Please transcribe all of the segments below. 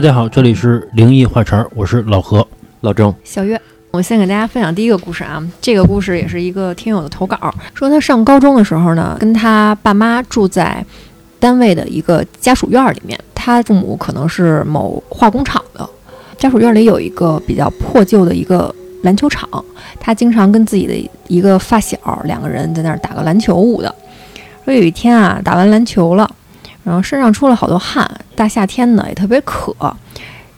大家好，这里是灵异话茬，我是老何。老郑，小月，我先给大家分享第一个故事啊。这个故事也是一个听友的投稿，说他上高中的时候呢，跟他爸妈住在单位的一个家属院里面。他父母可能是某化工厂的，家属院里有一个比较破旧的一个篮球场，他经常跟自己的一个发小两个人在那儿打个篮球舞的。说有一天啊，打完篮球了，然后身上出了好多汗，大夏天的也特别渴。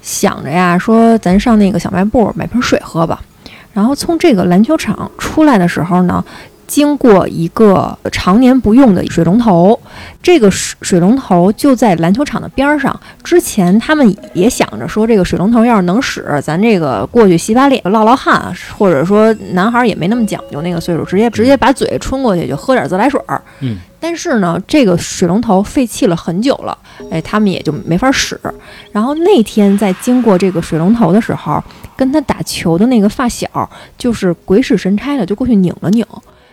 想着呀，说咱上那个小卖部买瓶水喝吧。然后从这个篮球场出来的时候呢，经过一个常年不用的水龙头，这个水水龙头就在篮球场的边儿上。之前他们也想着说，这个水龙头要是能使，咱这个过去洗把脸、落落汗，或者说男孩也没那么讲究，那个岁数直接直接把嘴冲过去就喝点自来水儿。嗯。但是呢，这个水龙头废弃了很久了，哎，他们也就没法使。然后那天在经过这个水龙头的时候，跟他打球的那个发小，就是鬼使神差的就过去拧了拧，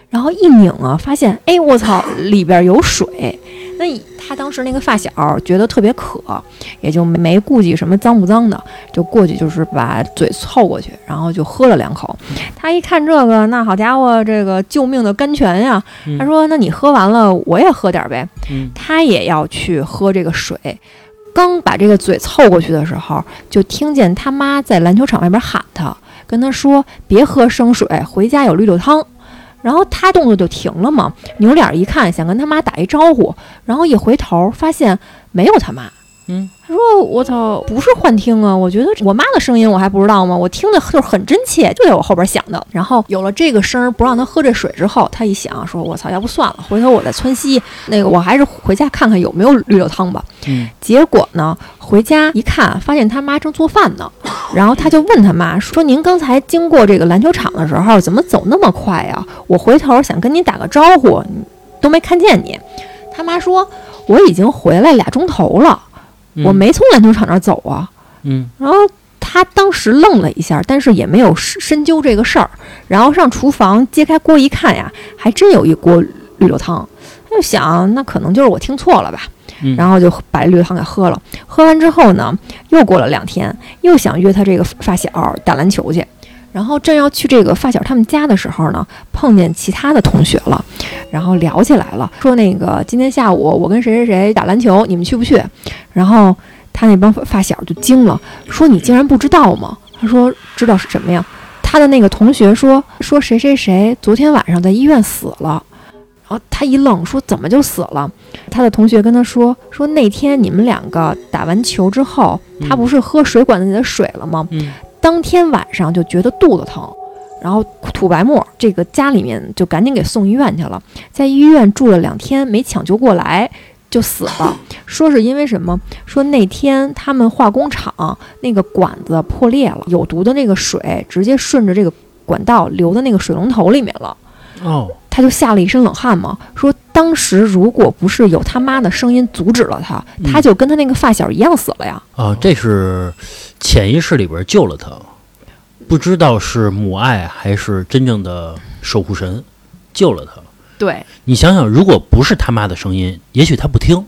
然后一拧啊，发现，哎，我操，里边有水。那他当时那个发小觉得特别渴，也就没顾忌什么脏不脏的，就过去就是把嘴凑过去，然后就喝了两口。他一看这个，那好家伙，这个救命的甘泉呀！他说：“那你喝完了，我也喝点呗。”他也要去喝这个水，刚把这个嘴凑过去的时候，就听见他妈在篮球场外边喊他，跟他说：“别喝生水，回家有绿豆汤。”然后他动作就停了嘛，扭脸一看，想跟他妈打一招呼，然后一回头发现没有他妈。嗯，他说：“我操，不是幻听啊！我觉得我妈的声音我还不知道吗？我听的就是很真切，就在我后边响的。然后有了这个声儿，不让他喝这水之后，他一想说：我操，要不算了，回头我再窜稀。那个我还是回家看看有没有绿豆汤吧。嗯，结果呢，回家一看，发现他妈正做饭呢。然后他就问他妈说：您刚才经过这个篮球场的时候，怎么走那么快呀？我回头想跟您打个招呼，都没看见你。他妈说：我已经回来俩钟头了。”我没从篮球场那儿走啊，嗯，然后他当时愣了一下，但是也没有深究这个事儿，然后上厨房揭开锅一看呀，还真有一锅绿豆汤，他就想那可能就是我听错了吧，然后就把绿豆汤给喝了。喝完之后呢，又过了两天，又想约他这个发小打篮球去。然后正要去这个发小他们家的时候呢，碰见其他的同学了，然后聊起来了，说那个今天下午我跟谁谁谁打篮球，你们去不去？然后他那帮发小就惊了，说你竟然不知道吗？他说知道是什么呀？他的那个同学说说谁谁谁昨天晚上在医院死了，然后他一愣，说怎么就死了？他的同学跟他说说那天你们两个打完球之后，他不是喝水管子里的水了吗？当天晚上就觉得肚子疼，然后吐白沫，这个家里面就赶紧给送医院去了，在医院住了两天没抢救过来就死了。说是因为什么？说那天他们化工厂那个管子破裂了，有毒的那个水直接顺着这个管道流到那个水龙头里面了。哦，他就吓了一身冷汗嘛。说当时如果不是有他妈的声音阻止了他，他就跟他那个发小一样死了呀。啊，这是。潜意识里边救了他，不知道是母爱还是真正的守护神救了他。对，你想想，如果不是他妈的声音，也许他不听。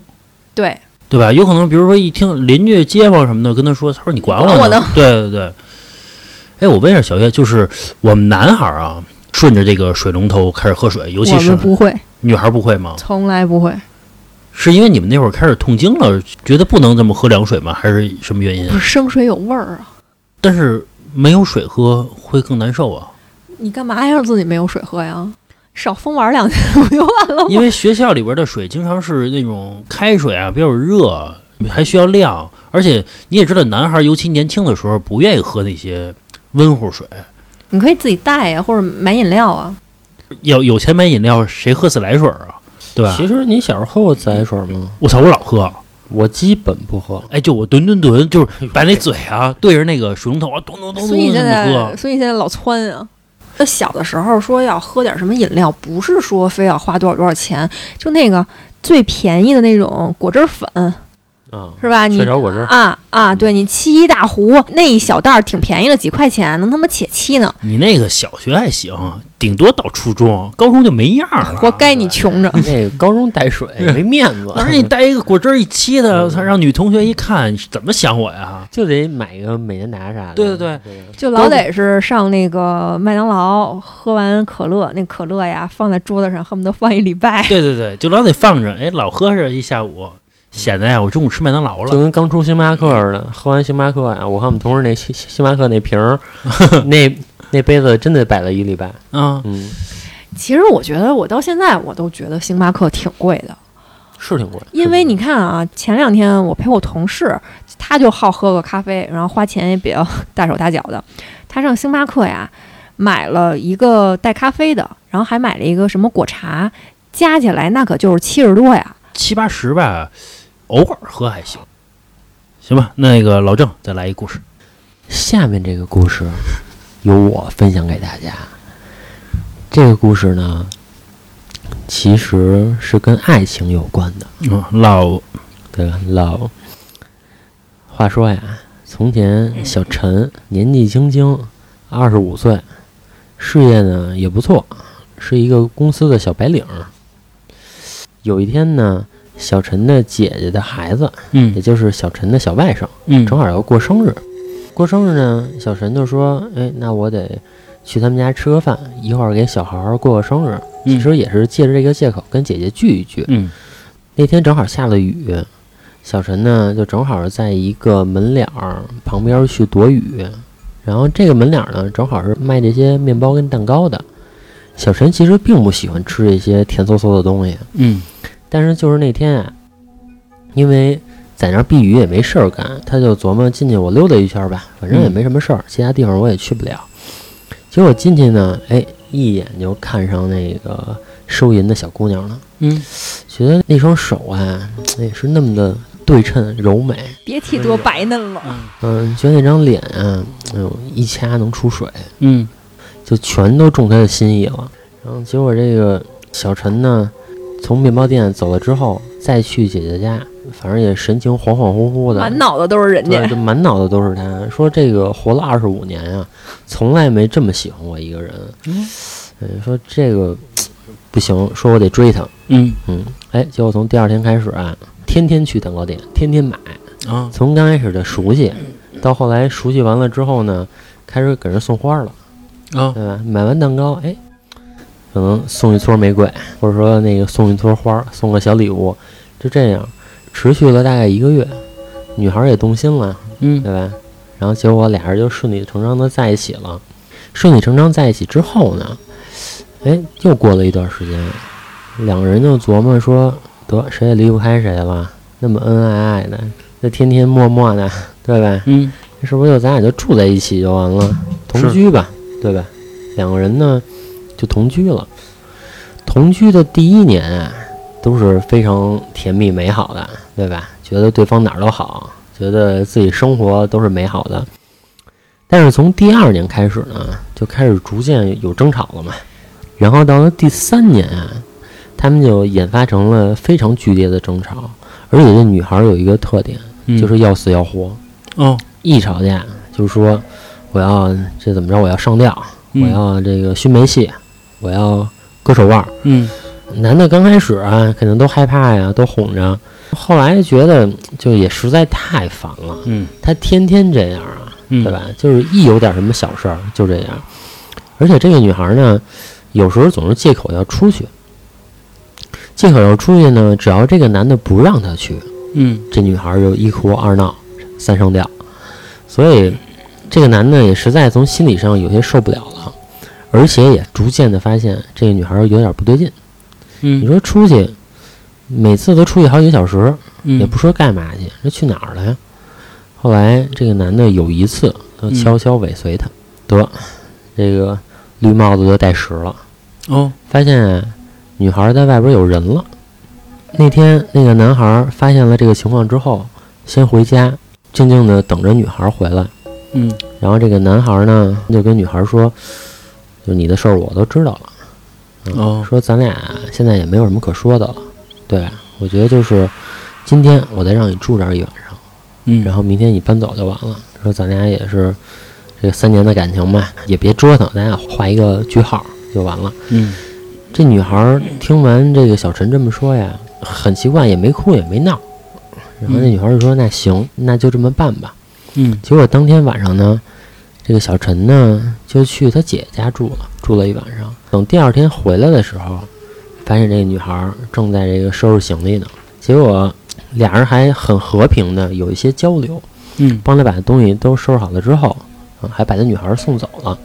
对，对吧？有可能，比如说一听邻居、街坊什么的跟他说，他说你管我呢。对对对。哎，我问一下小月，就是我们男孩啊，顺着这个水龙头开始喝水，尤其是不会，女孩不会吗？从来不会。是因为你们那会儿开始痛经了，觉得不能这么喝凉水吗？还是什么原因？不是生水有味儿啊。但是没有水喝会更难受啊。你干嘛要让自己没有水喝呀？少疯玩两天不就完了吗？因为学校里边的水经常是那种开水啊，比较热，还需要晾。而且你也知道，男孩尤其年轻的时候不愿意喝那些温乎水。你可以自己带呀，或者买饮料啊。有有钱买饮料，谁喝自来水啊？对吧？其实你小时候喝过自来水吗？我操，我老喝，我基本不喝。哎，就我吨吨吨，就是把那嘴啊对着那个水龙头啊，咚咚咚咚咚喝。所以现在老窜啊。那小的时候说要喝点什么饮料，不是说非要花多少多少钱，就那个最便宜的那种果汁粉，啊，是吧？你雀巢果汁，啊啊，对你沏一大壶，那一小袋儿挺便宜的，几块钱，能他妈且沏呢，你那个小学还行，顶多到初中，高中就没样儿了。活该你穷着。那个高中带水没面子，当时你带一个果汁儿一沏的，操让女同学一看，怎么想我呀？就得买个美年达啥的。对对对就老得是上那个麦当劳喝完可乐，那可乐呀放在桌子上，恨不得放一礼拜。对对对，就老得放着，哎，老喝着一下午，显得呀，我中午吃麦当劳了就。跟刚出星巴克似的，喝完星巴克呀，我看我们同事那星星巴克那瓶儿，那那杯子真的摆了一礼拜。啊，嗯，其实我觉得，我到现在我都觉得星巴克挺贵的，是挺贵，因为你看啊，前两天我陪我同事，他就好喝个咖啡，然后花钱也比较大手大脚的，他上星巴克呀买了一个带咖啡的，然后还买了一个什么果茶，加起来那可就是七十多呀。七八十吧，偶尔喝还行。行吧，那个老郑再来一故事。下面这个故事由我分享给大家。这个故事呢，其实是跟爱情有关的，嗯，老对吧？老话说呀，从前小陈年纪轻轻，二十五岁，事业呢也不错，是一个公司的小白领。有一天呢，小陈的姐姐的孩子，嗯也就是小陈的小外甥，嗯正好要过生日。过生日呢，小陈就说：“哎，那我得去他们家吃个饭，一会儿给小孩儿过个生日。”其实也是借着这个借口跟姐姐聚一聚。嗯那天正好下了雨，小陈呢就正好在一个门脸儿旁边去躲雨，然后这个门脸儿呢正好是卖这些面包跟蛋糕的。小陈其实并不喜欢吃这些甜嗖嗖的东西，嗯但是就是那天啊，因为在那儿避雨也没事儿干，他就琢磨进去我溜达一圈儿吧，反正也没什么事儿，其他地方我也去不了。结果进去呢，哎，一眼就看上那个收银的小姑娘了，嗯，觉得那双手啊，哎是那么的对称柔美，别提多白嫩了，嗯，觉得那张脸啊，哎呦一掐能出水，嗯。就全都中他的心意了。然后结果这个小陈呢，从面包店走了之后，再去姐姐家，反正也神情恍恍惚惚的，满脑子都是人对，家。就满脑子都是他。说这个活了二十五年啊，从来没这么喜欢过一个人。嗯嗯，说这个不行，说我得追他。嗯嗯，哎，结果从第二天开始啊，天天去蛋糕店，天天买。啊从刚开始的熟悉，到后来熟悉完了之后呢，开始给人送花了，啊对吧？买完蛋糕，哎，可能送一撮玫瑰，或者说那个送一撮花，送个小礼物，就这样持续了大概一个月，女孩也动心了，嗯对吧？然后结果俩人就顺理成章的在一起了。顺理成章在一起之后呢，哎，又过了一段时间，两个人就琢磨说，得谁也离不开谁了，那么恩恩爱爱的，那天天默默的，对吧？嗯是不是就咱俩就住在一起就完了，同居吧，对吧？两个人呢就同居了。同居的第一年啊，都是非常甜蜜美好的，对吧？觉得对方哪儿都好，觉得自己生活都是美好的。但是从第二年开始呢，就开始逐渐有争吵了嘛。然后到了第三年啊，他们就演发成了非常剧烈的争吵，而且这女孩有一个特点，嗯，就是要死要活。哦，一吵架就说我要这怎么着，我要上吊，嗯我要这个熏煤气，我要割手腕儿。嗯。男的刚开始啊，肯定都害怕呀，都哄着。后来觉得就也实在太烦了，嗯。他天天这样啊，嗯，对吧？就是一有点什么小事儿就这样，而且这个女孩呢，有时候总是借口要出去，借口要出去呢，只要这个男的不让她去，嗯。这女孩就一哭二闹三上吊，所以这个男的也实在从心理上有些受不了了，而且也逐渐的发现这个女孩有点不对劲。你嗯说出去，每次都出去好几个小时，嗯也不说干嘛去，这去哪儿了呀？后来这个男的有一次就悄悄尾随她，得这个绿帽子就戴实了。哦发现啊女孩在外边有人了。那天那个男孩发现了这个情况之后，先回家，静静的等着女孩回来。嗯然后这个男孩呢就跟女孩说：“就你的事儿我都知道了，嗯哦说咱俩现在也没有什么可说的了，对吧？我觉得就是今天我再让你住这儿一晚上，嗯，然后明天你搬走就完了。说咱俩也是这个三年的感情吧，也别折腾，咱俩画一个句号就完了。嗯这女孩儿听完这个小陈这么说呀，很奇怪，也没哭也没闹。然后那女孩儿就说：“那行，那就这么办吧。”嗯结果当天晚上呢，这个小陈呢就去他姐家住了，住了一晚上。等第二天回来的时候，发现这个女孩儿正在这个收拾行李呢。结果俩人还很和平的有一些交流，嗯帮他把东西都收拾好了之后，啊，还把这女孩儿送走了，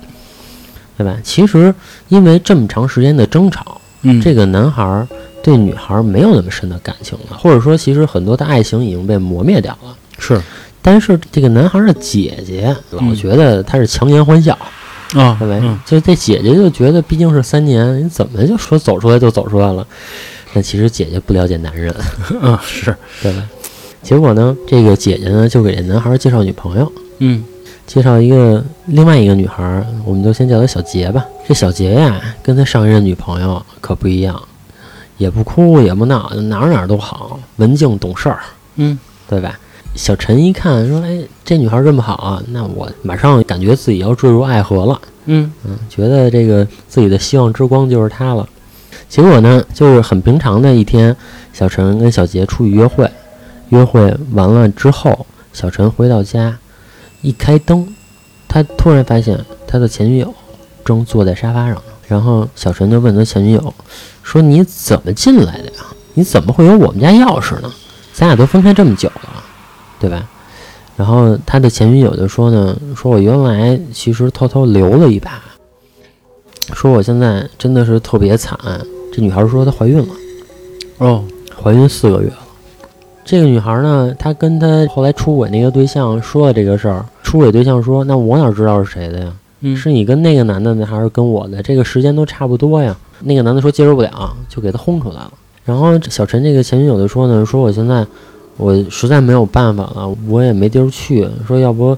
对吧？其实因为这么长时间的争吵，嗯，这个男孩儿对女孩儿没有那么深的感情了，或者说，其实很多的爱情已经被磨灭掉了。是但是这个男孩儿的姐姐老嗯觉得他是强颜欢笑，啊，对吧？嗯就这姐姐就觉得毕竟是三年，你怎么就说走出来就走出来了？但其实姐姐不了解男人，嗯 是，对吧？结果呢，这个姐姐呢就给这男孩儿介绍女朋友，嗯介绍一个另外一个女孩儿，我们就先叫她小杰吧。这小杰呀，跟他上一任女朋友可不一样，也不哭也不闹，哪儿哪儿都好，文静懂事儿，嗯对吧？小陈一看说：“哎，这女孩这么好啊，那我马上感觉自己要坠入爱河了。嗯嗯，觉得这个自己的希望之光就是她了。结果呢，就是很平常的一天，小陈跟小杰出去约会，约会完了之后，小陈回到家，一开灯，他突然发现他的前女友正坐在沙发上呢。然后小陈就问他前女友说：“你怎么进来的呀？你怎么会有我们家钥匙呢？咱俩都分开这么久了，对吧？”然后他的前女友就说呢：“说我原来其实偷偷留了一把，说我现在真的是特别惨。这女孩说她怀孕了，哦，怀孕四个月了。这个女孩呢，她跟她后来出轨那个对象说了这个事儿，出轨对象说：“那我哪知道是谁的呀？嗯是你跟那个男的呢，还是跟我的？这个时间都差不多呀。”那个男的说接受不了，就给她轰出来了。然后小陈这个前女友就说呢：“说我现在我实在没有办法了，我也没地儿去。说要不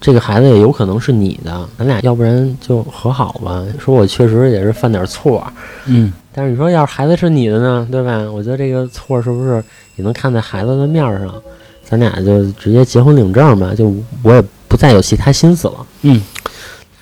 这个孩子也有可能是你的，咱俩要不然就和好吧。说我确实也是犯点错，嗯但是你说要是孩子是你的呢，对吧？我觉得这个错是不是也能看在孩子的面儿上？咱俩就直接结婚领证吧，就我也不再有其他心思了。嗯，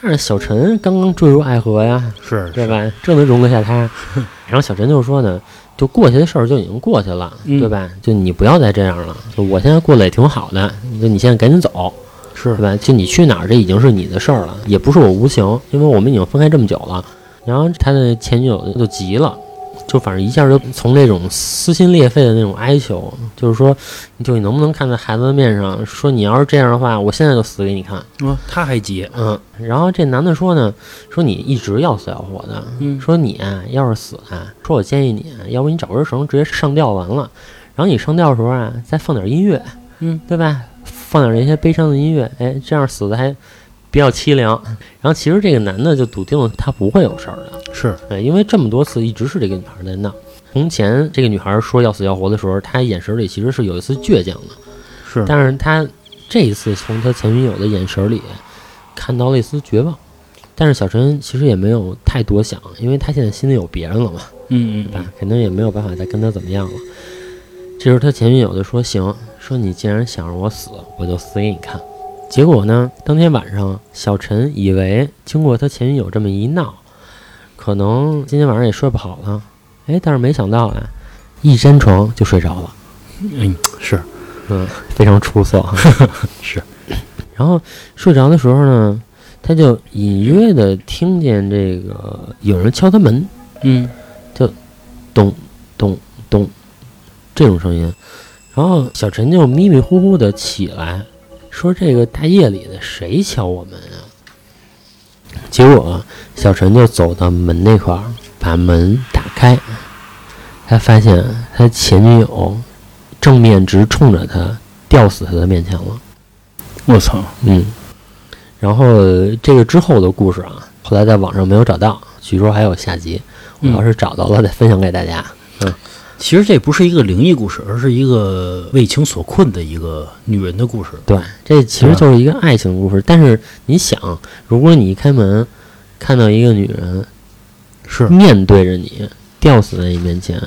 但是小陈刚刚坠入爱河呀，是对？吧？这能容得下他？然后小陈就说呢，就过去的事儿就已经过去了，嗯对吧？就你不要再这样了。就我现在过得也挺好的，就你现在赶紧走，是对吧？就你去哪儿，这已经是你的事儿了，也不是我无情，因为我们已经分开这么久了。然后他的前女友就急了，就反正一下就从那种撕心裂肺的那种哀求，就是说，就你能不能看在孩子的面上，说你要是这样的话，我现在就死给你看。啊，他还急，嗯，然后这男的说呢，说你一直要死要活的，嗯说你啊要是死啊，说我建议你啊，要不你找根绳直接上吊完了，然后你上吊的时候啊，再放点音乐，嗯，对吧？放点那些悲伤的音乐，哎，这样死的还比较凄凉。然后其实这个男的就笃定了他不会有事儿的，是对，因为这么多次一直是这个女孩在闹。从前这个女孩说要死要活的时候，她眼神里其实是有一丝倔强的，是，但是她这一次从她前女友的眼神里看到了一丝绝望。但是小陈其实也没有太多想，因为他现在心里有别人了嘛，嗯嗯对吧？肯定也没有办法再跟他怎么样了。这时候他前女友就说：“行，说你既然想让我死，我就死给你看。”结果呢，当天晚上，小陈以为经过他前女友这么一闹，可能今天晚上也睡不好了。哎，但是没想到啊，一沾床就睡着了。嗯是嗯，非常出色哈。是，然后睡着的时候呢，他就隐约的听见这个有人敲他门，嗯就咚咚咚这种声音。然后小陈就迷迷糊糊的起来，说：“这个大夜里的谁敲我门啊？”结果小陈就走到门那块儿，把门打开，他发现他前女友正面直冲着他，吊死他的面前了。我操，嗯，然后这个之后的故事啊，后来在网上没有找到，据说还有下集。我要是找到了，再分享给大家。其实这不是一个灵异故事，而是一个为情所困的一个女人的故事。对，这其实就是一个爱情故事。但是你想，如果你一开门看到一个女人是，面对着你吊死在你面前，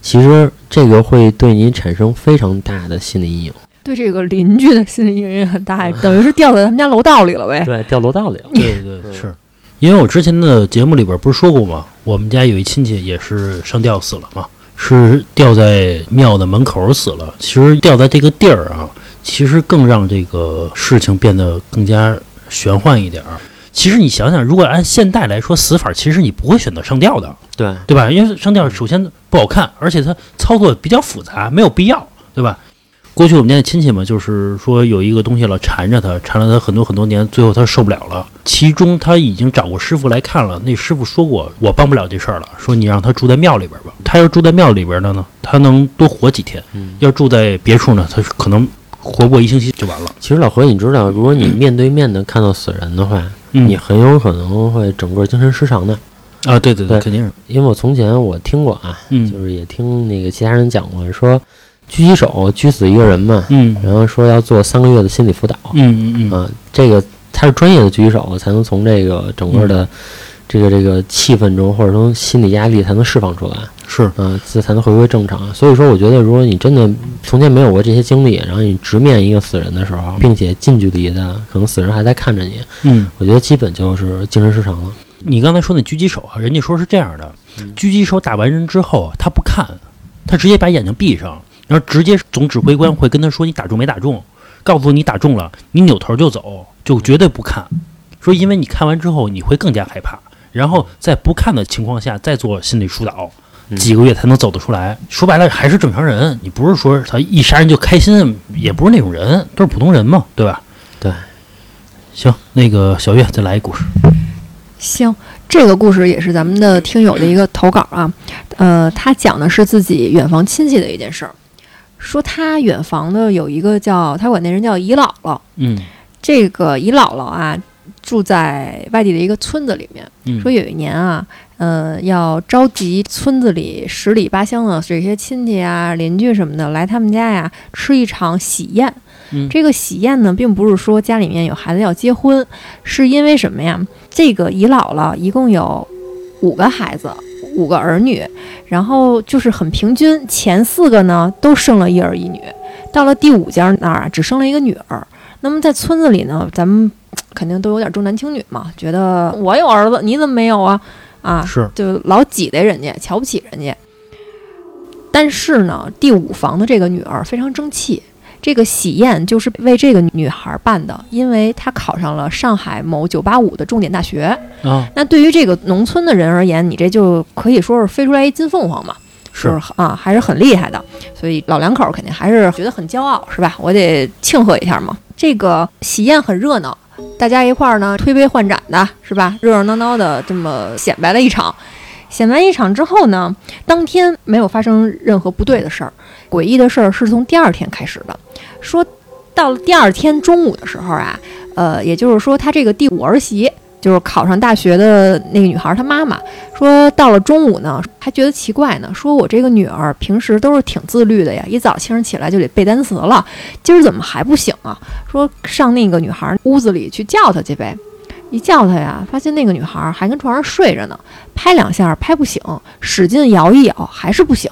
其实这个会对你产生非常大的心理阴影。对这个邻居的心理阴影很大，等于是掉在他们家楼道里了呗。对，掉楼道里了。对对对，是因为我之前的节目里边不是说过吗？我们家有一亲戚也是上吊死了嘛，是吊在庙的门口死了。其实吊在这个地儿啊，其实更让这个事情变得更加玄幻一点儿。其实你想想，如果按现代来说，死法其实你不会选择上吊的，对，对吧？因为上吊首先不好看，而且它操作比较复杂，没有必要，对吧？过去我们家的亲戚嘛，就是说有一个东西老缠着他，缠了他很多很多年，最后他受不了了。其中他已经找过师傅来看了，那师傅说过我帮不了这事儿了，说你让他住在庙里边吧。他要住在庙里边的呢，他能多活几天；嗯，要住在别处呢，他可能活不过一星期就完了。其实老何，你知道，如果你面对面的看到死人的话，嗯你很有可能会整个精神失常的。啊，对对对肯定是，因为我从前我听过啊，嗯就是也听那个其他人讲过，说狙击手狙死一个人嘛，嗯然后说要做三个月的心理辅导。嗯嗯嗯，啊，这个他是专业的狙击手，才能从这个整个嗯的这个这个气氛中，或者说心理压力才能释放出来，是，啊，这才能回归正常。所以说，我觉得如果你真的从前没有过这些经历，然后你直面一个死人的时候，并且近距离的，可能死人还在看着你，嗯。我觉得基本就是精神失常了。你刚才说那狙击手啊，人家说是这样的：狙击手打完人之后啊，他不看，他直接把眼睛闭上，然后直接总指挥官会跟他说你打中没打中，告诉你打中了，你扭头就走，就绝对不看。说因为你看完之后你会更加害怕，然后在不看的情况下再做心理疏导，嗯几个月才能走得出来。说白了还是正常人，你不是说他一杀人就开心，也不是那种人，都是普通人嘛，对吧？对。行，那个小月再来一故事。行，这个故事也是咱们的听友的一个投稿啊。呃，他讲的是自己远房亲戚的一件事儿，说他远房的有一个叫他管那人叫姨姥姥，嗯这个姨姥姥啊住在外地的一个村子里面。嗯，说有一年啊，呃，要召集村子里十里八乡的这些亲戚啊、邻居什么的来他们家呀吃一场喜宴。嗯这个喜宴呢，并不是说家里面有孩子要结婚，是因为什么呀？这个姨姥姥一共有五个孩子，五个儿女，然后就是很平均，前四个呢都生了一儿一女，到了第五家那儿啊，只生了一个女儿。那么在村子里呢，咱们 肯定都有点重男轻女嘛，觉得我有儿子，你怎么没有啊？啊，是就老挤兑人家，瞧不起人家。但是呢，第五房的这个女儿非常争气，这个喜宴就是为这个女孩办的，因为她考上了上海某九八五的重点大学。啊，那对于这个农村的人而言，你这就可以说是飞出来一金凤凰嘛，是就是啊，还是很厉害的。所以老两口肯定还是觉得很骄傲，是吧？我得庆贺一下嘛。这个喜宴很热闹，大家一块儿呢推杯换盏的，是吧？热热闹闹的这么显摆了一场。显摆一场之后呢，当天没有发生任何不对的事儿，诡异的事儿是从第二天开始的。说到了第二天中午的时候啊，呃，也就是说，他这个第五儿媳就是考上大学的那个女孩，她妈妈说，到了中午呢，还觉得奇怪呢，说我这个女儿平时都是挺自律的呀，一早清晨起来就得背单词了，今儿怎么还不醒啊？说上那个女孩屋子里去叫她去呗。一叫她呀，发现那个女孩还跟床上睡着呢，拍两下拍不醒，使劲摇一摇还是不醒。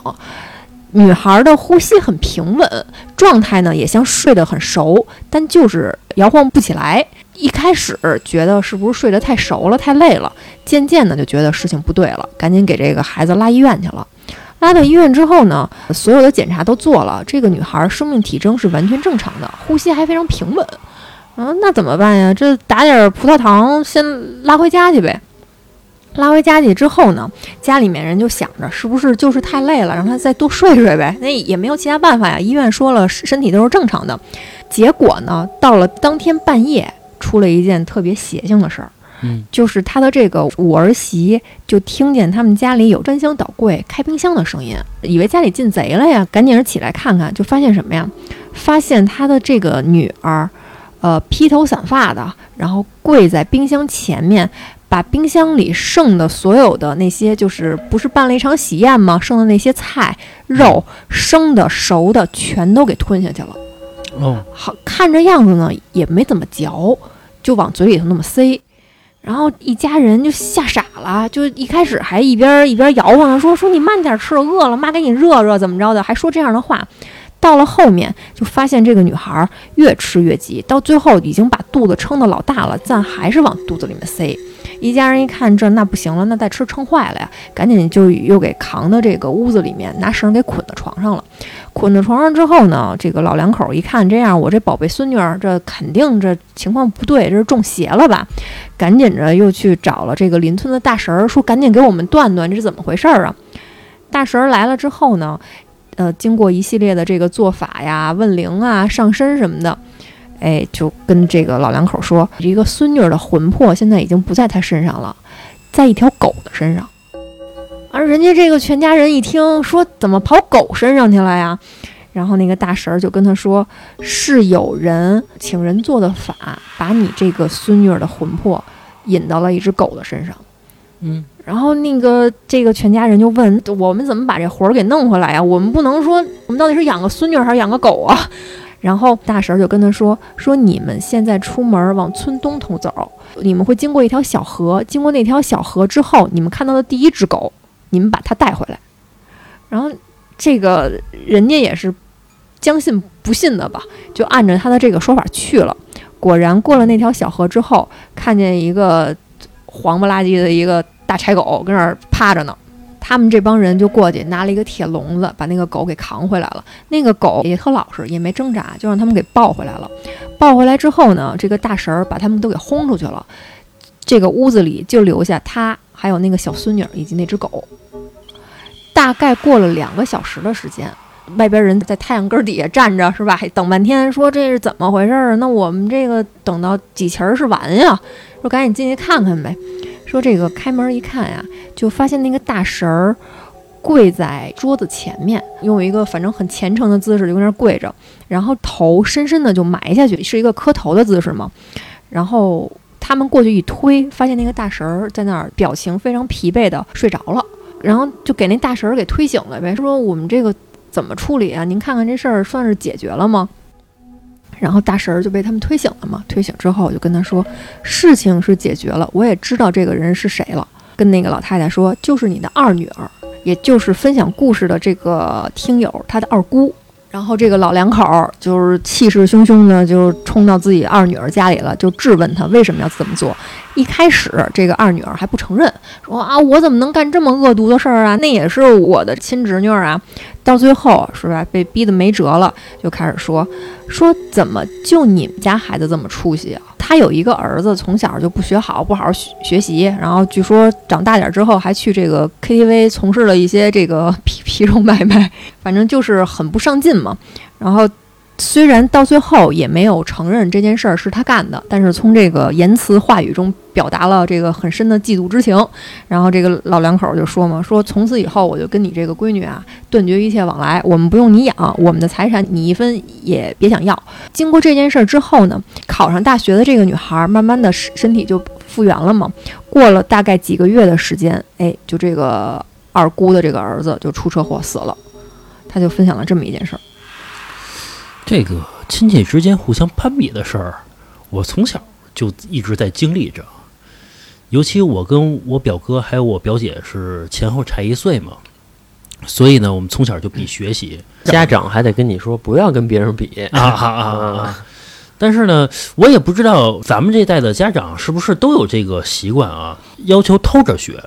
女孩的呼吸很平稳，状态呢也像睡得很熟，但就是摇晃不起来。一开始觉得是不是睡得太熟了、太累了，渐渐的就觉得事情不对了，赶紧给这个孩子拉医院去了。拉到医院之后呢，所有的检查都做了，这个女孩生命体征是完全正常的，呼吸还非常平稳。嗯，那怎么办呀？这打点葡萄糖，先拉回家去呗。拉回家去之后呢，家里面人就想着是不是就是太累了，让他再多睡睡呗。那也没有其他办法呀。医院说了身体都是正常的，结果呢，到了当天半夜，出了一件特别邪性的事儿。嗯，就是他的这个五儿媳就听见他们家里有翻箱倒柜、开冰箱的声音，以为家里进贼了呀，赶紧是起来看看，就发现什么呀？发现他的这个女儿，呃，披头散发的，然后跪在冰箱前面，把冰箱里剩的所有的那些，就是不是办了一场喜宴吗？剩的那些菜、肉，生的、熟的，全都给吞下去了。哦，好看着样子呢，也没怎么嚼，就往嘴里头那么塞。然后一家人就吓傻了，就一开始还一边一边摇晃说说你慢点吃，饿了妈给你热热怎么着的，还说这样的话。到了后面就发现这个女孩越吃越急，到最后已经把肚子撑得老大了，但还是往肚子里面塞。一家人一看这那不行了，那再吃撑坏了呀，赶紧就又给扛到这个屋子里面，拿绳给捆到床上了。捆到床上之后呢，这个老两口一看这样，我这宝贝孙女儿这肯定这情况不对，这是中邪了吧？赶紧着又去找了这个邻村的大神儿，说赶紧给我们断断这是怎么回事儿啊？大神儿来了之后呢？呃，经过一系列的这个做法呀、问灵啊、上身什么的，哎，就跟这个老两口说，一个孙女的魂魄现在已经不在他身上了，在一条狗的身上。而人家这个全家人一听说，怎么跑狗身上去了呀？然后那个大婶儿就跟他说，是有人请人做的法，把你这个孙女的魂魄引到了一只狗的身上。嗯。然后那个这个全家人就问我们怎么把这魂儿给弄回来呀？我们不能说我们到底是养个孙女还是养个狗啊？然后大婶就跟他说说你们现在出门往村东头走，你们会经过一条小河，经过那条小河之后，你们看到的第一只狗，你们把它带回来。然后这个人家也是将信不信的吧，就按照他的这个说法去了。果然过了那条小河之后，看见一个黄不拉几的一个。大柴狗跟那儿趴着呢，他们这帮人就过去拿了一个铁笼子，把那个狗给扛回来了。那个狗也特老实，也没挣扎，就让他们给抱回来了。抱回来之后呢，这个大婶儿把他们都给轰出去了。这个屋子里就留下他，还有那个小孙女以及那只狗。大概过了两个小时的时间，外边人在太阳根底下站着，是吧？还等半天，说这是怎么回事儿？那我们这个等到几旗儿是完呀？说赶紧进去看看呗。说这个开门一看呀，就发现那个大神儿跪在桌子前面，用一个反正很虔诚的姿势就在那儿跪着，然后头深深的就埋下去，是一个磕头的姿势嘛。然后他们过去一推，发现那个大神儿在那儿，表情非常疲惫的睡着了，然后就给那大神儿给推醒了呗，说我们这个怎么处理啊？您看看这事儿算是解决了吗？然后大婶儿就被他们推醒了嘛，推醒之后我就跟他说，事情是解决了，我也知道这个人是谁了。跟那个老太太说，就是你的二女儿，也就是分享故事的这个听友他的二姑。然后这个老两口就是气势汹汹的就冲到自己二女儿家里了，就质问她为什么要这么做。一开始这个二女儿还不承认，说啊我怎么能干这么恶毒的事儿啊？那也是我的亲侄女啊。到最后是吧，被逼得没辙了，就开始说说怎么就你们家孩子这么出息啊？他有一个儿子，从小就不学好，不好好学学习，然后据说长大点之后还去这个 KTV 从事了一些这个 皮皮肉买卖，反正就是很不上进嘛。然后。虽然到最后也没有承认这件事儿是他干的，但是从这个言辞话语中表达了这个很深的嫉妒之情。然后这个老两口就说嘛：“说从此以后我就跟你这个闺女啊断绝一切往来，我们不用你养，我们的财产你一分也别想要。”经过这件事儿之后呢，考上大学的这个女孩慢慢的身体就复原了嘛。过了大概几个月的时间，哎，就这个二姑的这个儿子就出车祸死了。他就分享了这么一件事儿。这个亲戚之间互相攀比的事儿，我从小就一直在经历着。尤其我跟我表哥还有我表姐是前后差一岁嘛，所以呢，我们从小就比学习。家长还得跟你说不要跟别人比 啊啊啊！但是呢，我也不知道咱们这代的家长是不是都有这个习惯啊，要求偷着学。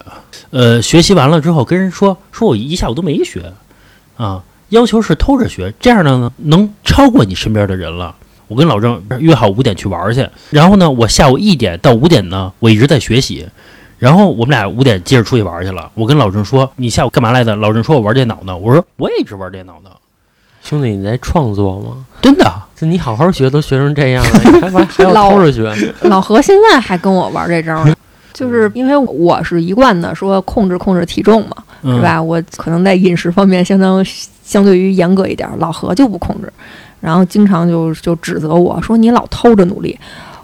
呃，学习完了之后跟人说，说我一下午都没学啊。要求是偷着学，这样呢能超过你身边的人了。我跟老郑约好五点去玩去，然后呢，我下午一点到五点呢，我一直在学习，然后我们俩五点接着出去玩去了。我跟老郑说：“你下午干嘛来的？”老郑说：“我玩电脑呢。”我说：“我也一直玩电脑呢。”兄弟，你在创作吗？真的，就你好好学，都学成这样了，还还要偷着学？老何现在还跟我玩这招呢，就是因为我是一贯的说控制控制体重嘛，是吧？我可能在饮食方面相当。相对于严格一点，老何就不控制，然后经常就就指责我说你老偷着努力。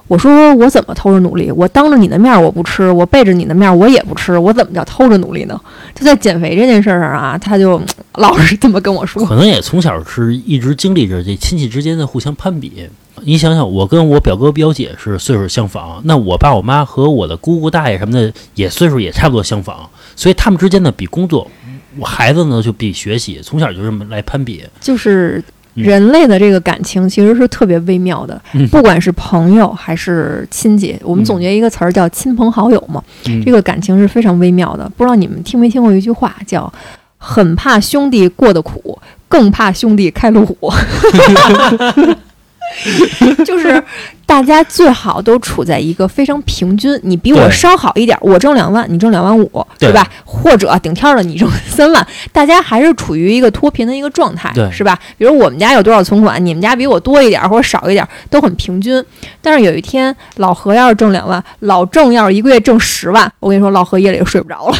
我说我怎么偷着努力？我当着你的面我不吃，我背着你的面我也不吃，我怎么叫偷着努力呢？就在减肥这件事上啊，他就老是这么跟我说。可能也从小是一直经历着这亲戚之间的互相攀比。你想想，我跟我表哥表姐是岁数相仿，那我爸我妈和我的姑姑大爷什么的也岁数也差不多相仿，所以他们之间呢比工作，我孩子呢就比学习，从小就这么来攀比。就是嗯人类的这个感情其实是特别微妙的，嗯不管是朋友还是亲戚，我们嗯总结一个词儿叫亲朋好友嘛，嗯这个感情是非常微妙的。不知道你们听没听过一句话叫“很怕兄弟过得苦，更怕兄弟开路虎”，就是大家最好都处在一个非常平均，你比我稍好一点，我挣两万，你挣两万五，对吧？或者顶天儿了，你挣三万，大家还是处于一个脱贫的一个状态，对是吧？比如我们家有多少存款，你们家比我多一点儿或者少一点儿，都很平均。但是有一天，老何要是挣两万，老郑要是一个月挣十万，我跟你说，老何夜里就睡不着了。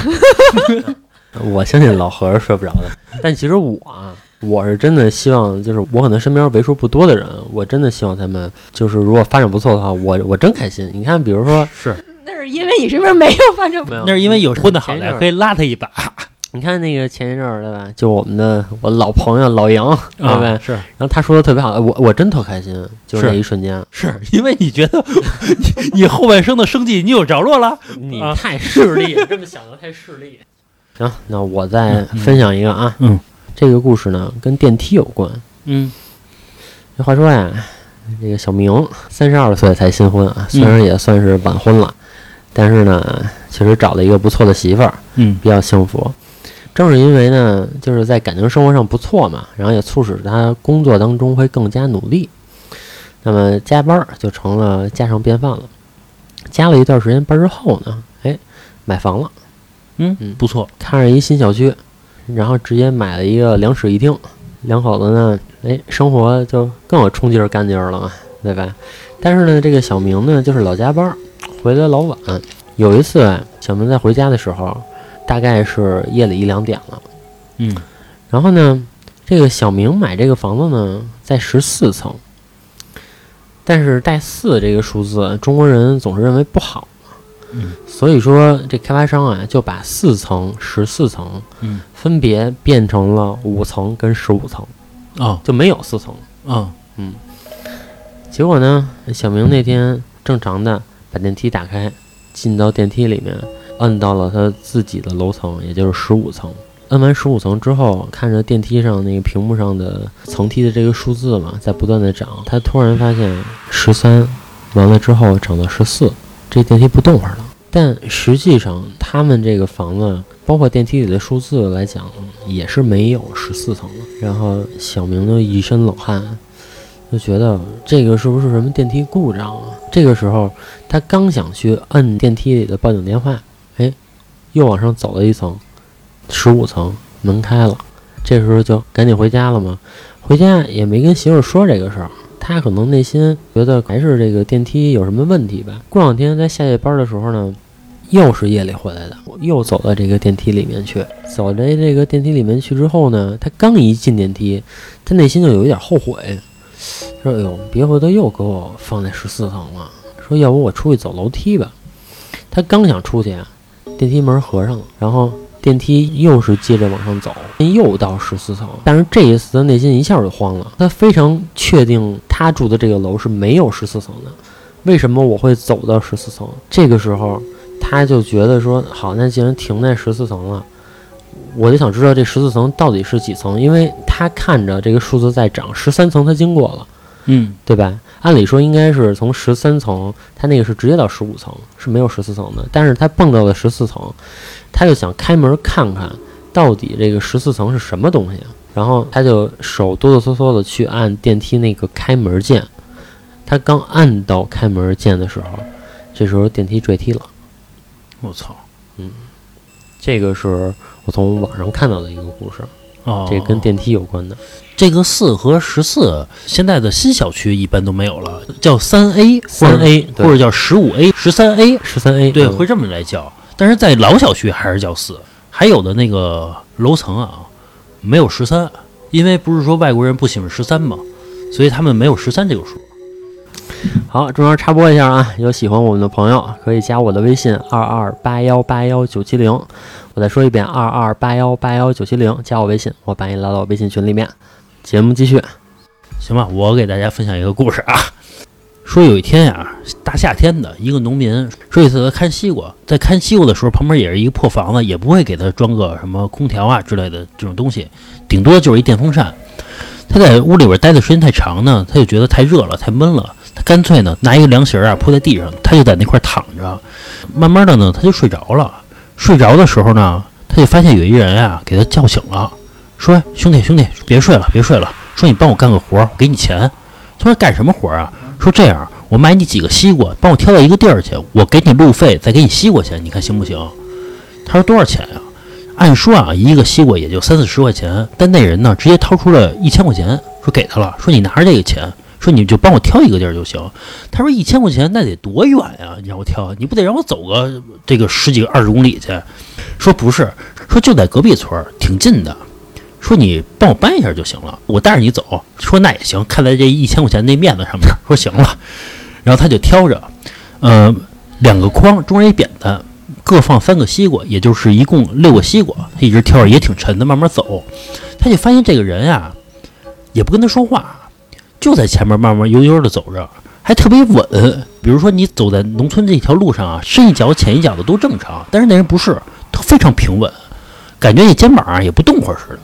我相信老何是睡不着的，但其实我啊，我是真的希望，就是我可能身边为数不多的人，我真的希望他们就是如果发展不错的话，我我真开心。你看，比如说，是，那是因为你身边没有发展没有那是因为有混得好的，可以拉他一把，你看那个前一阵儿对吧？就我们的我老朋友老杨，对吧？啊，是。然后他说的特别好，我我真特开心，就是那一瞬间，是。因为你觉得 你你后半生的生计你有着落了，啊。你太势利，这么想的太势利。行，那我再分享一个啊，嗯，这个故事呢跟电梯有关。嗯。这话说呀，这个小明三十二岁才新婚啊，虽嗯然也算是晚婚了，但是呢，其实找了一个不错的媳妇儿，嗯。比较幸福。正是因为呢，就是在感情生活上不错嘛，然后也促使他工作当中会更加努力，那么加班儿就成了家常便饭了。加了一段时间班之后呢，哎，买房了，嗯嗯。不错，看着一新小区，然后直接买了一个两室一厅，两口子呢，哎，生活就更有冲劲儿干劲儿了嘛，对吧？但是呢，这个小明呢，就是老加班儿，回来老晚。有一次啊，小明在回家的时候，大概是夜里一两点了。嗯然后呢，这个小明买这个房子呢，在十四层，但是带四这个数字，中国人总是认为不好。嗯。所以说，这开发商啊，就把四层、十四层嗯。分别变成了五层跟十五层，哦。就没有四层。哦。结果呢，小明那天正常的把电梯打开，进到电梯里面，按到了他自己的楼层，也就是十五层。摁完十五层之后，看着电梯上那个屏幕上的层梯的这个数字嘛，在不断的涨，他突然发现十三，完了之后涨到十四，这电梯不动会儿了。但实际上，他们这个房子，包括电梯里的数字来讲，也是没有十四层的。然后小明就一身冷汗，就觉得这个是不是什么电梯故障啊？这个时候，他刚想去摁电梯里的报警电话，哎，又往上走了一层，十五层门开了，这时候就赶紧回家了嘛。回家也没跟媳妇儿说这个事儿，他可能内心觉得还是这个电梯有什么问题吧。过两天在下夜班的时候呢，又是夜里回来的，又走到这个电梯里面去。走在这个电梯里面去之后呢，他刚一进电梯，他内心就有一点后悔，说：“哎呦，别回头又给我放在十四层了。”说：“要不我出去走楼梯吧。”他刚想出去，电梯门合上了，然后电梯又是接着往上走，又到十四层。但是这一次他内心一下就慌了，他非常确定他住的这个楼是没有十四层的。为什么我会走到十四层？这个时候他就觉得说：“好，那既然停在十四层了。”我就想知道这十四层到底是几层，因为他看着这个数字在涨，十三层他经过了，嗯对吧？按理说应该是从十三层，他那个是直接到十五层，是没有十四层的。但是他蹦到了十四层，他就想开门看看到底这个十四层是什么东西，然后他就手哆哆嗦嗦的去按电梯那个开门键。他刚按到开门键的时候，这时候电梯坠梯了。我操嗯这个是我从网上看到的一个故事，哦，这跟电梯有关的。这个四和十四，现在的新小区一般都没有了，叫三 A、三 A 或者叫十五 A、十三 A，十三 A 对，嗯会这么来叫。但是在老小区还是叫四，还有的那个楼层啊，没有十三，因为不是说外国人不喜欢十三嘛，所以他们没有十三这个数。好，中间插播一下啊，有喜欢我们的朋友可以加我的微信二二八幺八幺九七零，我再说一遍二二八幺八幺九七零，加我微信，我把你拉到微信群里面。节目继续，行吧，我给大家分享一个故事啊。说有一天呀、大夏天的，一个农民说一次他看西瓜，在看西瓜的时候，旁边也是一个破房子，也不会给他装个什么空调啊之类的这种东西，顶多就是一电风扇。他在屋里边待的时间太长呢，他就觉得太热了，太闷了，他干脆呢拿一个凉席儿啊铺在地上，他就在那块儿躺着，慢慢的呢他就睡着了。睡着的时候呢，他就发现有一人啊给他叫醒了，说：“兄弟兄弟，别睡了，别睡了，说你帮我干个活儿，我给你钱。”他说：“干什么活儿啊？”说：“这样，我买你几个西瓜，帮我挑到一个地儿去，我给你路费，再给你西瓜钱，你看行不行？”他说：“多少钱呀、按说啊，一个西瓜也就三四十块钱，但那人呢，直接掏出了一千块钱，说给他了，说你拿着这个钱，说你就帮我挑一个地儿就行。他说一千块钱那得多远呀？你让我挑，你不得让我走个这个十几个二十公里去？说不是，说就在隔壁村儿，挺近的。说你帮我搬一下就行了，我带着你走。说那也行，看在这一千块钱那面子上面，说行了。然后他就挑着，呃，两个筐，中间一扁担，各放三个西瓜，也就是一共六个西瓜。他一直挑着，也挺沉的，慢慢走。他就发现这个人呀，也不跟他说话，就在前面慢慢悠悠的走着，还特别稳。比如说你走在农村这条路上啊，深一脚浅一脚的都正常，但是那人不是，他非常平稳，感觉你肩膀啊也不动会似的。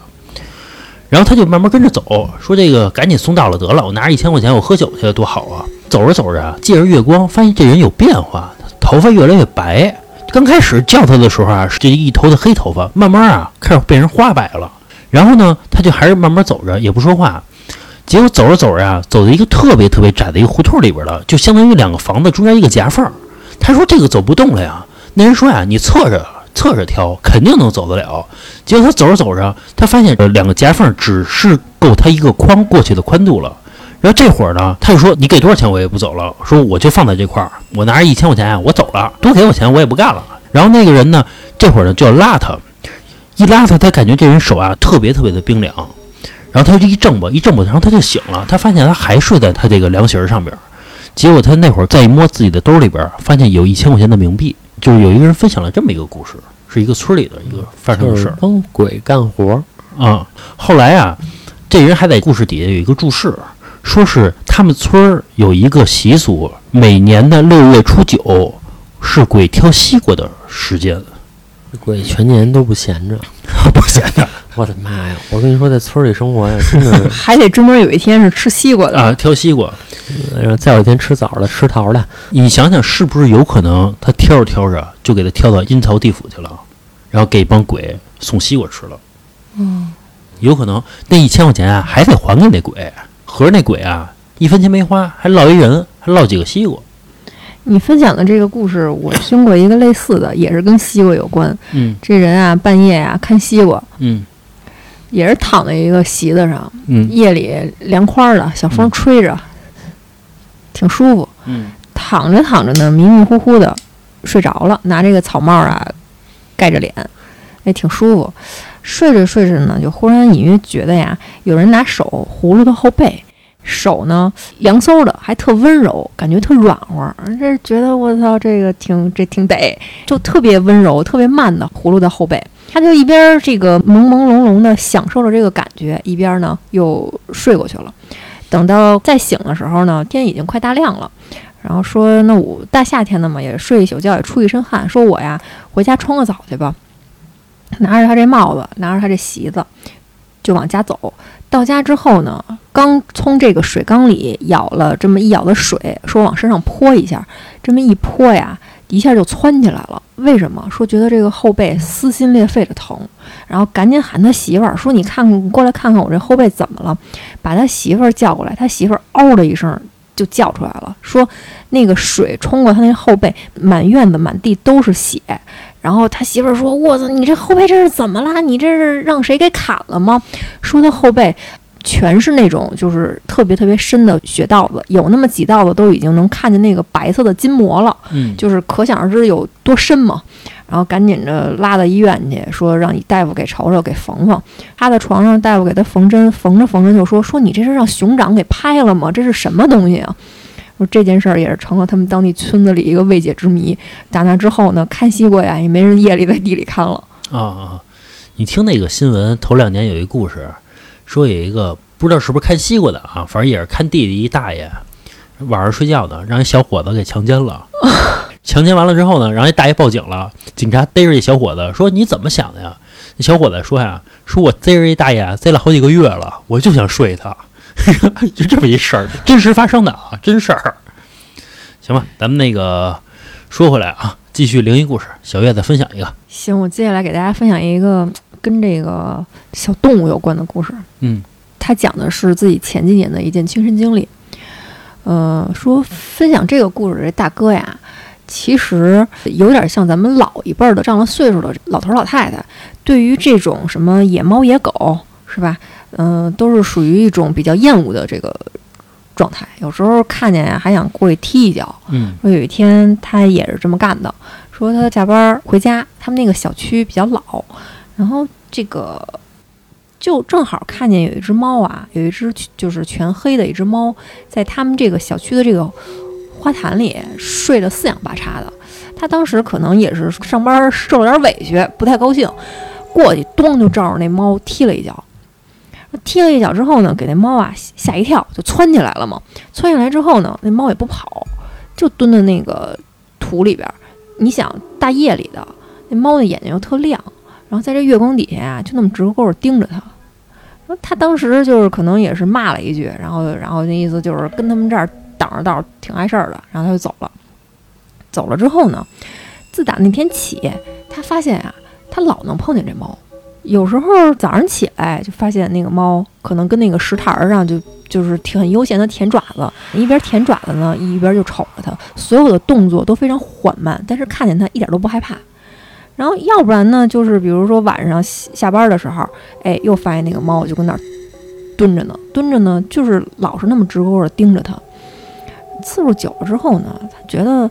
然后他就慢慢跟着走，说这个赶紧送到了得了，我拿着一千块钱我喝酒去了多好啊！走着走着，借着月光发现这人有变化，头发越来越白。刚开始叫他的时候啊，是这一头的黑头发，慢慢啊开始变成花白了。然后呢，他就还是慢慢走着，也不说话。结果走着走着啊，走到一个特别特别窄的一个胡同里边了，就相当于两个房子中间一个夹缝。他说这个走不动了呀。那人说呀，你侧着侧着挑，肯定能走得了。结果他走着走着，他发现呃两个夹缝只是够他一个框过去的宽度了。然后这会儿呢，他就说：“你给多少钱我也不走了，说我就放在这块儿，我拿着一千块钱，我走了，多给我钱我也不干了。”然后那个人呢，这会儿呢就要拉他，一拉他，他感觉这人手啊特别特别的冰凉，然后他就一挣吧，一挣吧，然后他就醒了，他发现他还睡在他这个凉席上边儿。结果他那会儿再一摸自己的兜里边儿，发现有一千块钱的冥币，就是有一个人分享了这么一个故事，是一个村里的一个发生的事儿。帮鬼干活儿，啊、后来啊，这人还在故事底下有一个注释，说是他们村儿有一个习俗，每年的六月初九是鬼挑西瓜的时间。鬼全年都不闲着。不闲着 我的妈呀！我跟你说，在村里生活呀，真的是，还得专门有一天是吃西瓜的。啊，挑西瓜。然后再有一天吃枣的，吃桃的，你想想，是不是有可能他挑着挑着就给他挑到阴曹地府去了，然后给一帮鬼送西瓜吃了？嗯，有可能那一千块钱啊，还得还给那鬼，合着那鬼啊一分钱没花，还落一人，还落几个西瓜。你分享的这个故事，我听过一个类似的，也是跟西瓜有关。嗯这人啊，半夜啊、看西瓜，嗯也是躺在一个席子上，嗯夜里凉快儿的，小风吹着，挺舒服。嗯躺着躺着呢，迷迷糊糊的睡着了，拿这个草帽啊盖着脸，哎，挺舒服。睡着睡着呢，就忽然隐约觉得呀，有人拿手葫芦他后背，手呢凉飕的，还特温柔，感觉特软和。这觉得我操，这个挺这挺得，就特别温柔、特别慢的葫芦的后背。他就一边这个朦朦胧胧的享受着这个感觉，一边呢又睡过去了。等到再醒的时候呢，天已经快大亮了。然后说，那我大夏天的嘛，也睡一宿觉，也出一身汗。说我呀，回家冲个澡去吧。拿着他这帽子，拿着他这席子，就往家走。到家之后呢，刚从这个水缸里舀了这么一舀的水，说往身上泼一下，这么一泼呀，一下就窜起来了。为什么？说觉得这个后背撕心裂肺的疼，然后赶紧喊他媳妇儿说：“你看看，过来看看我这后背怎么了？”把他媳妇儿叫过来，他媳妇儿嗷的一声就叫出来了，说那个水冲过他那后背，满院子满地都是血。然后他媳妇儿说：“我操，你这后背这是怎么啦？你这是让谁给砍了吗？”说他后背全是那种就是特别特别深的血道子，有那么几道子都已经能看见那个白色的筋膜了，嗯就是可想而知有多深嘛。然后赶紧着拉到医院去，说让大夫给瞅瞅，给缝缝。趴在床上，大夫给他缝针，缝着缝着就说：“说你这是让熊掌给拍了吗？这是什么东西啊？”说这件事儿也是成了他们当地村子里一个未解之谜。打那之后呢，看西瓜呀，也没人夜里在地里看了。啊啊！你听那个新闻，头两年有一故事，说有一个不知道是不是看西瓜的啊，反正也是看地里一大爷晚上睡觉呢，让一小伙子给强奸了。强奸完了之后呢，然后一大爷报警了，警察逮着这小伙子说：“你怎么想的呀？”那小伙子说呀：“说我逮着一大爷逮了好几个月了，我就想睡他。”就 这么一事儿，真实发生的啊，真事儿。行吧，咱们那个说回来啊，继续灵异故事，小月再分享一个。行，我接下来给大家分享一个跟这个小动物有关的故事。嗯，他讲的是自己前几年的一件亲身经历。呃，说分享这个故事这大哥呀，其实有点像咱们老一辈儿的上了岁数的老头老太太，对于这种什么野猫野狗，是吧？嗯、都是属于一种比较厌恶的这个状态。有时候看见呀，还想过去踢一脚。嗯说有一天他也是这么干的，说他下班回家，他们那个小区比较老，然后这个就正好看见有一只猫啊，有一只就是全黑的一只猫，在他们这个小区的这个花坛里睡得四仰八叉的。他当时可能也是上班受了点委屈，不太高兴，过去咚就照着那猫踢了一脚。踢了一脚之后呢，给那猫啊吓一跳，就窜起来了嘛。窜起来之后呢，那猫也不跑，就蹲在那个土里边。你想，大夜里的那猫的眼睛又特亮，然后在这月光底下呀、就那么直勾勾地盯着它。然后他当时就是可能也是骂了一句，然后然后那意思就是跟他们这儿挡着道，挺碍事儿的，然后他就走了。走了之后呢，自打那天起，他发现啊，他老能碰见这猫。有时候早上起来就发现那个猫可能跟那个石台上就就是挺很悠闲的舔爪子，一边舔爪子呢，一边就瞅着它，所有的动作都非常缓慢，但是看见它一点都不害怕。然后要不然呢，就是比如说晚上下班的时候，哎，又发现那个猫就跟那儿蹲着呢，蹲着呢，就是老是那么直勾勾的盯着它。次数久了之后呢，他觉得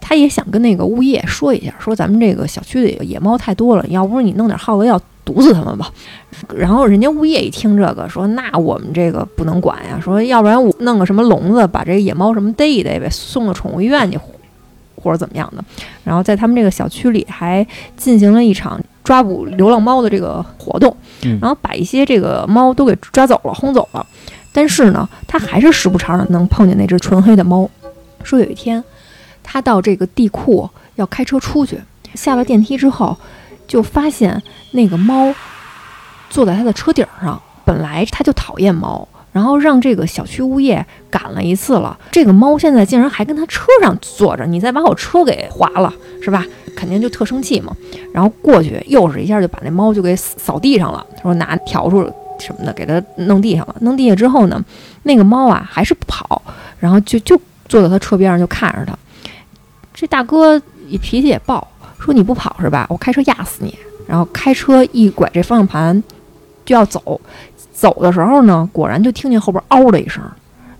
他也想跟那个物业说一下，说咱们这个小区的野猫太多了，要不是你弄点耗子药毒死他们吧。然后人家物业一听这个，说那我们这个不能管呀，说要不然我弄个什么笼子，把这个野猫什么逮一逮呗，送到宠物医院去，或者怎么样的。然后在他们这个小区里还进行了一场抓捕流浪猫的这个活动，嗯然后把一些这个猫都给抓走了，轰走了。但是呢，他还是时不常的能碰见那只纯黑的猫。说有一天，他到这个地库要开车出去，下了电梯之后，就发现那个猫坐在他的车顶上。本来他就讨厌猫，然后让这个小区物业赶了一次了。这个猫现在竟然还跟他车上坐着，你再把我车给划了，是吧？肯定就特生气嘛。然后过去又是一下就把那猫就给扫地上了，说拿笤帚什么的给它弄地上了。弄地下之后呢，那个猫啊还是不跑，然后就就坐在他车边上就看着他。这大哥也脾气也暴，说你不跑是吧？我开车压死你。然后开车一拐这方向盘就要走，走的时候呢，果然就听见后边嗷的一声。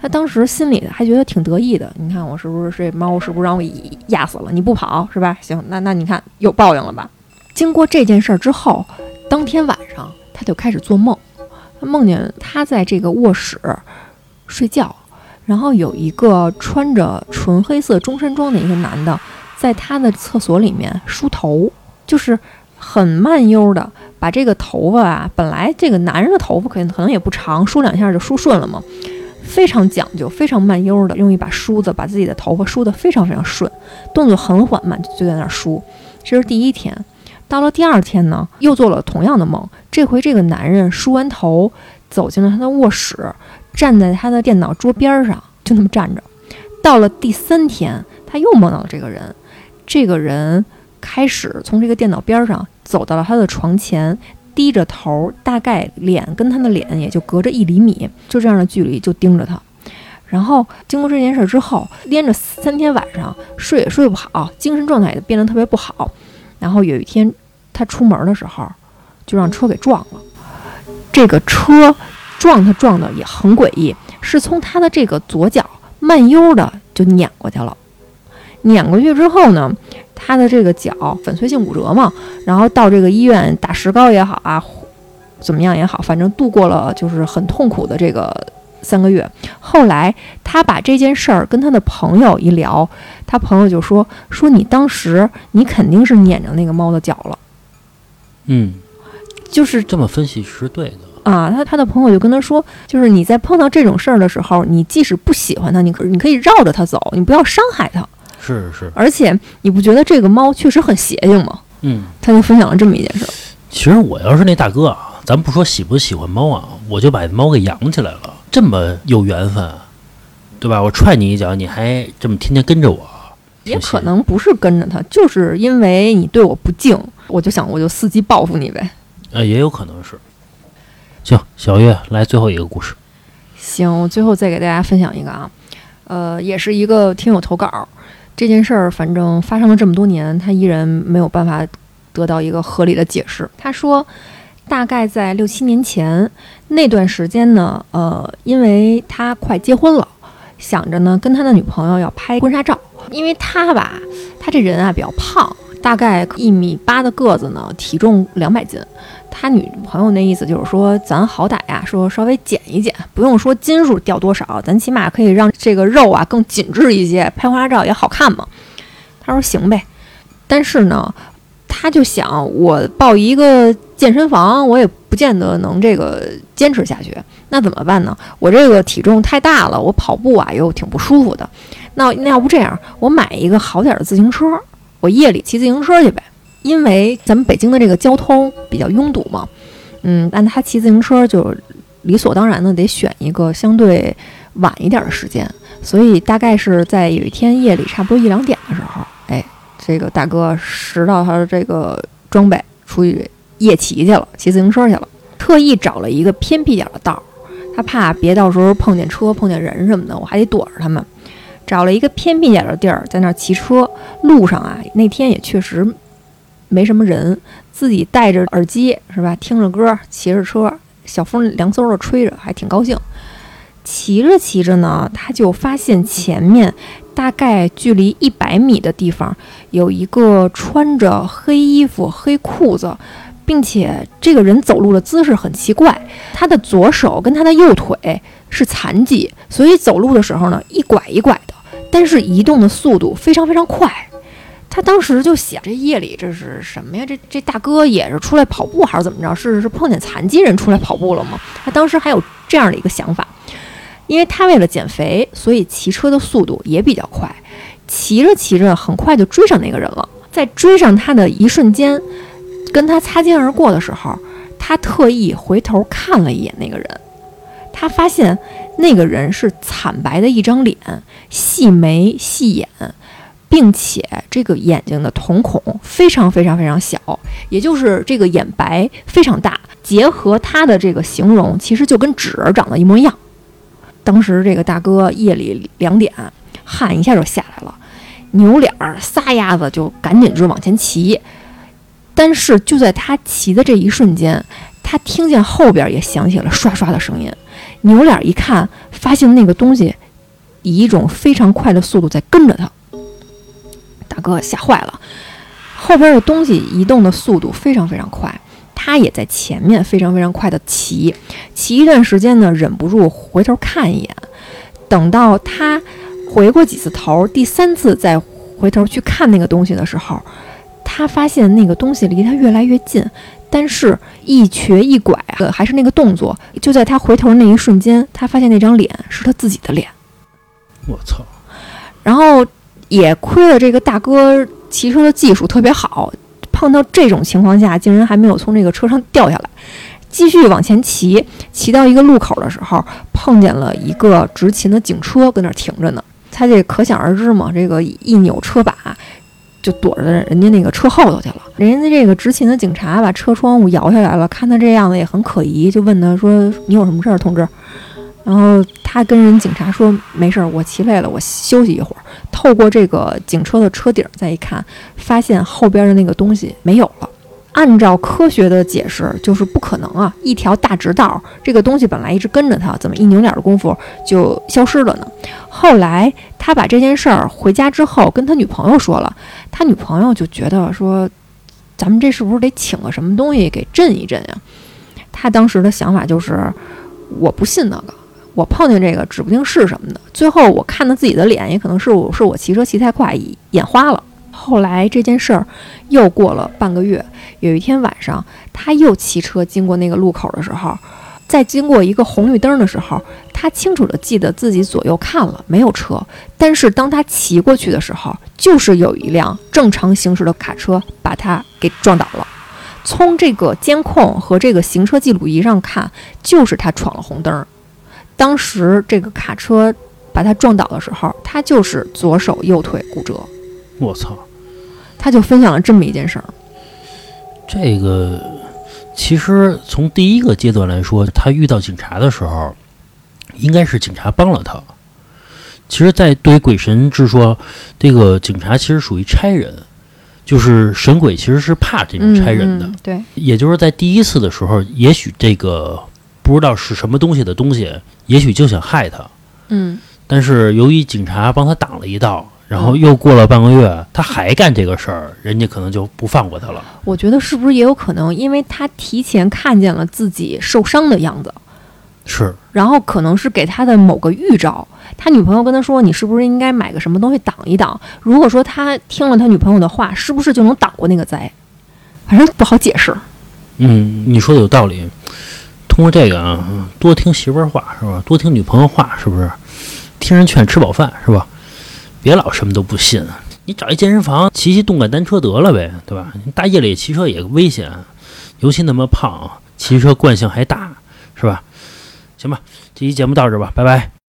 他当时心里还觉得挺得意的，你看我是不是这猫是不是让我压死了？你不跑是吧？行，那那你看有报应了吧？经过这件事儿之后，当天晚上他就开始做梦，他梦见他在这个卧室睡觉，然后有一个穿着纯黑色中山装的一个男的，在他的厕所里面梳头，就是很慢悠的把这个头发啊，本来这个男人的头发可能可能也不长，梳两下就梳顺了嘛，非常讲究，非常慢悠的用一把梳子把自己的头发梳得非常非常顺，动作很缓慢，就在那儿梳。这是第一天。到了第二天呢，又做了同样的梦。这回这个男人梳完头，走进了他的卧室，站在他的电脑桌边上，就那么站着。到了第三天，他又梦到了这个人。这个人开始从这个电脑边上走到了他的床前，低着头，大概脸跟他的脸也就隔着一厘米，就这样的距离就盯着他。然后经过这件事之后，连着三天晚上睡也睡不好，精神状态也变得特别不好。然后有一天他出门的时候，就让车给撞了。这个车撞他撞的也很诡异，是从他的这个左脚慢悠的就碾过去了。碾过去之后呢，他的这个脚粉碎性骨折嘛，然后到这个医院打石膏也好啊，怎么样也好，反正度过了就是很痛苦的这个三个月。后来他把这件事儿跟他的朋友一聊，他朋友就说说你当时你肯定是撵着那个猫的脚了，嗯，就是这么分析是对的。啊，他他的朋友就跟他说，就是你在碰到这种事儿的时候，你即使不喜欢它，你可你可以绕着它走，你不要伤害它。是是，而且你不觉得这个猫确实很邪性吗？嗯，他就分享了这么一件事儿。其实我要是那大哥啊，咱不说喜不喜欢猫啊，我就把猫给养起来了，这么有缘分，对吧？我踹你一脚，你还这么天天跟着我，也可能不是跟着他，就是因为你对我不敬，我就想我就伺机报复你呗。呃，也有可能是。行，小月来最后一个故事。行，我最后再给大家分享一个啊，呃，也是一个听友投稿，这件事儿反正发生了这么多年，他依然没有办法得到一个合理的解释。他说，大概在六七年前那段时间呢，呃，因为他快结婚了，想着呢跟他的女朋友要拍婚纱照，因为他吧，他这人啊比较胖，大概一米八的个子呢，体重两百斤。他女朋友那意思就是说，咱好歹呀，说稍微减一减，不用说斤数掉多少，咱起码可以让这个肉啊更紧致一些，拍婚纱照也好看嘛。他说行呗，但是呢，他就想我报一个健身房，我也不见得能这个坚持下去，那怎么办呢？我这个体重太大了，我跑步啊又挺不舒服的。那那要不这样，我买一个好点的自行车，我夜里骑自行车去呗。因为咱们北京的这个交通比较拥堵嘛，嗯，但他骑自行车就理所当然的得选一个相对晚一点的时间，所以大概是在有一天夜里差不多一两点的时候，哎，这个大哥拾到他的这个装备出去夜骑去了，骑自行车去了，特意找了一个偏僻点的道儿，他怕别到时候碰见车、碰见人什么的，我还得躲着他们。找了一个偏僻点的地儿，在那儿骑车。路上啊，那天也确实没什么人，自己戴着耳机是吧，听着歌，骑着车，小风凉飕的吹着，还挺高兴。骑着骑着呢，他就发现前面大概距离一百米的地方有一个穿着黑衣服、黑裤子，并且这个人走路的姿势很奇怪，他的左手跟他的右腿是残疾，所以走路的时候呢一拐一拐的，但是移动的速度非常非常快。他当时就想，这夜里这是什么呀？这这大哥也是出来跑步还是怎么着？是是碰见残疾人出来跑步了吗？他当时还有这样的一个想法，因为他为了减肥，所以骑车的速度也比较快。骑着骑着，很快就追上那个人了。在追上他的一瞬间，跟他擦肩而过的时候，他特意回头看了一眼那个人。他发现那个人是惨白的一张脸，细眉细眼。并且这个眼睛的瞳孔非常非常非常小，也就是这个眼白非常大，结合他的这个形容，其实就跟纸人长得一模一样。当时这个大哥夜里两点，汗一下就下来了，扭脸儿撒丫子就赶紧就往前骑。但是就在他骑的这一瞬间，他听见后边也响起了刷刷的声音，扭脸一看，发现那个东西以一种非常快的速度在跟着他。大哥吓坏了，后边的东西移动的速度非常非常快，他也在前面非常非常快的骑，骑一段时间呢，忍不住回头看一眼。等到他回过几次头，第三次再回头去看那个东西的时候，他发现那个东西离他越来越近，但是一瘸一拐啊，还是那个动作。就在他回头的那一瞬间，他发现那张脸是他自己的脸。我操！然后也亏了这个大哥骑车的技术特别好，碰到这种情况下，竟然还没有从这个车上掉下来，继续往前骑。骑到一个路口的时候，碰见了一个执勤的警车跟那儿停着呢。他这可想而知嘛，这个一扭车把，就躲着人家那个车后头去了。人家这个执勤的警察把车窗户摇下来了，看他这样子也很可疑，就问他说：“你有什么事儿，同志？”然后他跟人警察说：“没事儿，我骑累了，我休息一会儿。”透过这个警车的车顶再一看，发现后边的那个东西没有了。按照科学的解释，就是不可能啊！一条大直道，这个东西本来一直跟着他，怎么一扭脸的功夫就消失了呢？后来他把这件事儿回家之后跟他女朋友说了，他女朋友就觉得说，咱们这是不是得请个什么东西给镇一镇呀？他当时的想法就是，我不信那个。我碰见这个指不定是什么的，最后我看到自己的脸，也可能是我是我骑车骑太快眼花了。后来这件事儿又过了半个月，有一天晚上，他又骑车经过那个路口的时候，在经过一个红绿灯的时候，他清楚的记得自己左右看了没有车，但是当他骑过去的时候，就是有一辆正常行驶的卡车把他给撞倒了。从这个监控和这个行车记录仪上看，就是他闯了红灯。当时这个卡车把他撞倒的时候，他就是左手右腿骨折。我操，他就分享了这么一件事儿。这个其实从第一个阶段来说，他遇到警察的时候，应该是警察帮了他。其实，在对于鬼神之说，这个警察其实属于差人，就是神鬼其实是怕这种差人的。嗯嗯对，也就是在第一次的时候，也许这个不知道是什么东西的东西，也许就想害他。嗯，但是由于警察帮他挡了一道，然后又过了半个月，他还干这个事儿，人家可能就不放过他了。我觉得是不是也有可能，因为他提前看见了自己受伤的样子，是，然后可能是给他的某个预兆。他女朋友跟他说：“你是不是应该买个什么东西挡一挡？”如果说他听了他女朋友的话，是不是就能挡过那个灾？反正不好解释。嗯，你说的有道理。通过这个啊，多听媳妇儿话是吧？多听女朋友话是不是？听人劝，吃饱饭是吧？别老什么都不信。你找一健身房，骑骑动感单车得了呗，对吧？你大夜里骑车也危险，尤其那么胖，骑车惯性还大，是吧？行吧，这期节目到这吧，拜拜。